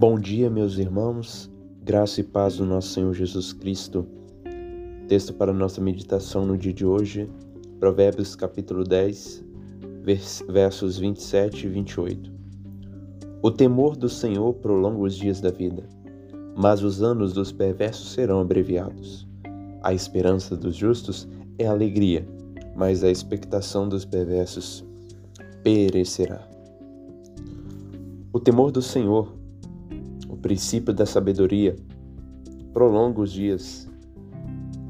Bom dia, meus irmãos, graça e paz do nosso Senhor Jesus Cristo. Texto para nossa meditação no dia de hoje, Provérbios capítulo 10, versos 27 e 28. O temor do Senhor prolonga os dias da vida, mas os anos dos perversos serão abreviados. A esperança dos justos é alegria, mas a expectação dos perversos perecerá. O temor do Senhor, princípio da sabedoria, prolonga os dias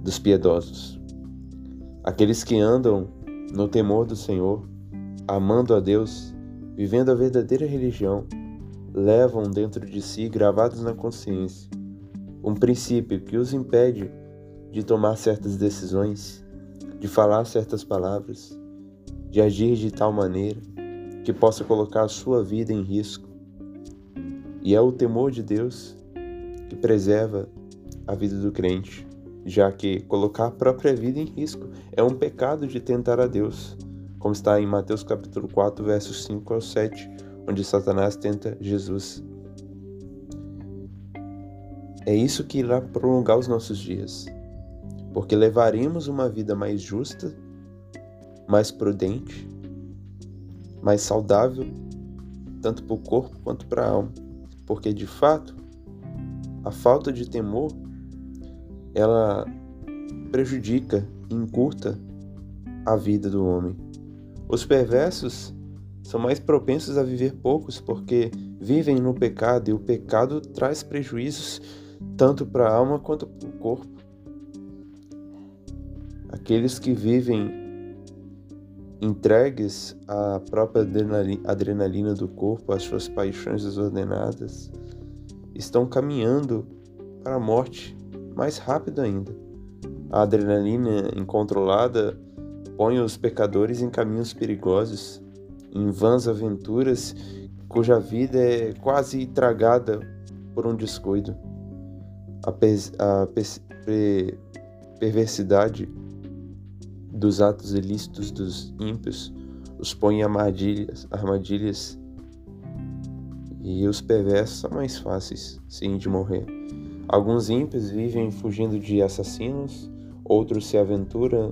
dos piedosos. Aqueles que andam no temor do Senhor, amando a Deus, vivendo a verdadeira religião, levam dentro de si, gravados na consciência, um princípio que os impede de tomar certas decisões, de falar certas palavras, de agir de tal maneira que possa colocar a sua vida em risco e é o temor de Deus que preserva a vida do crente, já que colocar a própria vida em risco é um pecado de tentar a Deus, como está em Mateus capítulo 4, versos 5 ao 7, onde Satanás tenta Jesus. É isso que irá prolongar os nossos dias, porque levaremos uma vida mais justa, mais prudente, mais saudável, tanto para o corpo quanto para a alma porque de fato a falta de temor ela prejudica e encurta a vida do homem. Os perversos são mais propensos a viver poucos porque vivem no pecado e o pecado traz prejuízos tanto para a alma quanto para o corpo. Aqueles que vivem entregues à própria adrenalina do corpo, às suas paixões desordenadas, estão caminhando para a morte mais rápido ainda. A adrenalina incontrolada põe os pecadores em caminhos perigosos, em vãs aventuras cuja vida é quase tragada por um descuido. A, a perversidade dos atos ilícitos dos ímpios, os põe em armadilhas, armadilhas e os perversos são mais fáceis, sim, de morrer. Alguns ímpios vivem fugindo de assassinos, outros se aventuram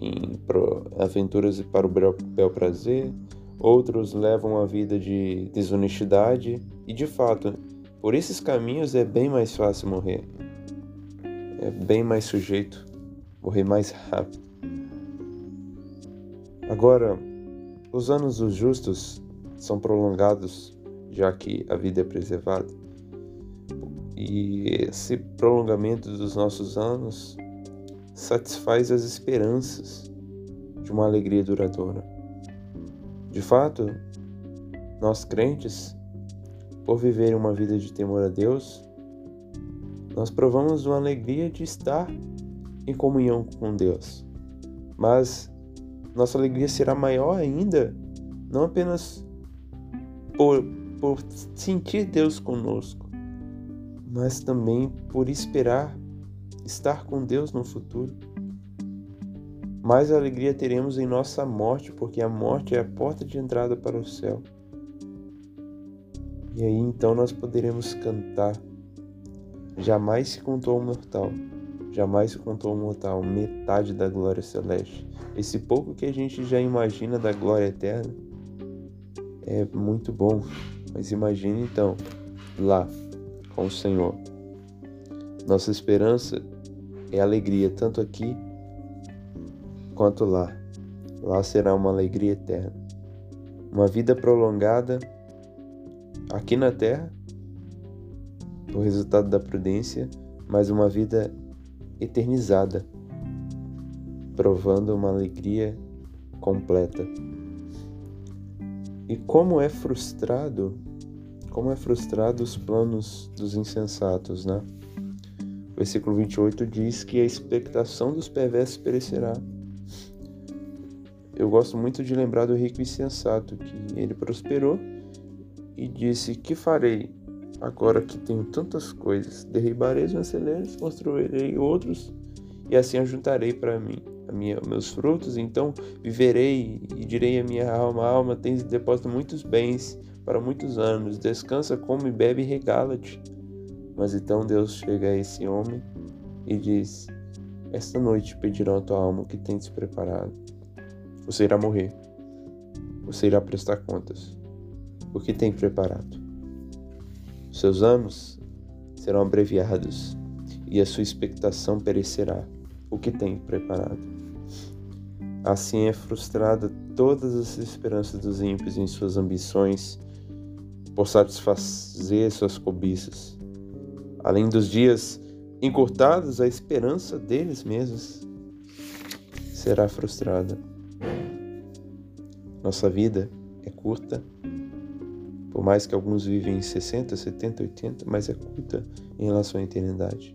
em aventuras para o bel prazer, outros levam a vida de desonestidade e, de fato, por esses caminhos é bem mais fácil morrer. É bem mais sujeito morrer mais rápido. Agora, os anos dos justos são prolongados, já que a vida é preservada. E esse prolongamento dos nossos anos satisfaz as esperanças de uma alegria duradoura. De fato, nós crentes, por viver uma vida de temor a Deus, nós provamos uma alegria de estar em comunhão com Deus. Mas nossa alegria será maior ainda, não apenas por, por sentir Deus conosco, mas também por esperar estar com Deus no futuro. Mais alegria teremos em nossa morte, porque a morte é a porta de entrada para o céu. E aí então nós poderemos cantar: Jamais se contou ao mortal jamais contou mortal metade da glória celeste. Esse pouco que a gente já imagina da glória eterna é muito bom, mas imagine então lá com o Senhor. Nossa esperança é alegria tanto aqui quanto lá. Lá será uma alegria eterna. Uma vida prolongada aqui na terra, o resultado da prudência, mas uma vida eternizada, provando uma alegria completa. E como é frustrado, como é frustrado os planos dos insensatos, né? O versículo 28 diz que a expectação dos perversos perecerá. Eu gosto muito de lembrar do rico e sensato, que ele prosperou e disse: Que farei? Agora que tenho tantas coisas, derribarei os meus celeiros, construirei outros, e assim ajuntarei para mim minha, meus frutos, então viverei e direi a minha alma, alma, tens depósito muitos bens, para muitos anos. Descansa, come, bebe e regala-te. Mas então Deus chega a esse homem e diz: Esta noite pedirão a tua alma o que tens preparado. Você irá morrer. Você irá prestar contas. O que tem preparado? Seus anos serão abreviados e a sua expectação perecerá. O que tem preparado? Assim é frustrada todas as esperanças dos ímpios em suas ambições por satisfazer suas cobiças. Além dos dias encurtados, a esperança deles mesmos será frustrada. Nossa vida é curta, mais que alguns vivem em 60, 70, 80, mas é curta em relação à eternidade.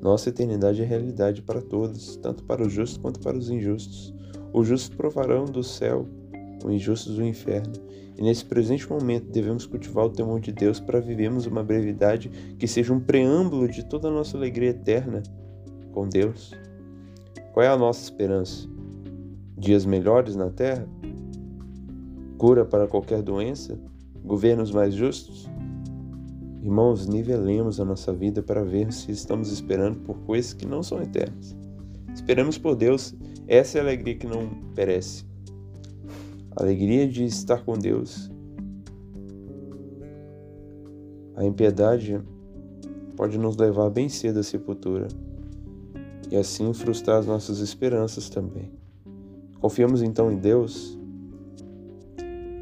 Nossa eternidade é realidade para todos, tanto para os justos quanto para os injustos. Os justos provarão do céu, os injustos do inferno. E nesse presente momento devemos cultivar o temor de Deus para vivermos uma brevidade que seja um preâmbulo de toda a nossa alegria eterna com Deus. Qual é a nossa esperança? Dias melhores na terra? Cura para qualquer doença? Governos mais justos? Irmãos, nivelemos a nossa vida para ver se estamos esperando por coisas que não são eternas. Esperamos por Deus, essa é a alegria que não perece. A alegria de estar com Deus. A impiedade pode nos levar bem cedo à sepultura e assim frustrar as nossas esperanças também. Confiamos então em Deus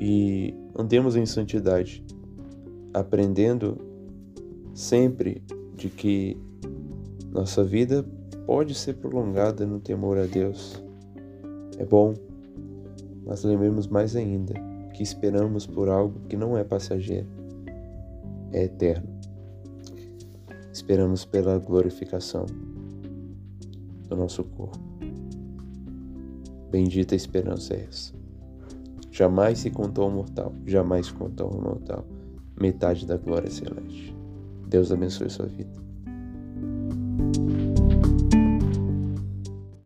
e andemos em santidade, aprendendo sempre de que nossa vida pode ser prolongada no temor a Deus. É bom mas lembremos mais ainda que esperamos por algo que não é passageiro, é eterno. Esperamos pela glorificação do nosso corpo. Bendita esperança é essa. Jamais se contou ao mortal, jamais contou ao mortal metade da glória celeste. Deus abençoe sua vida.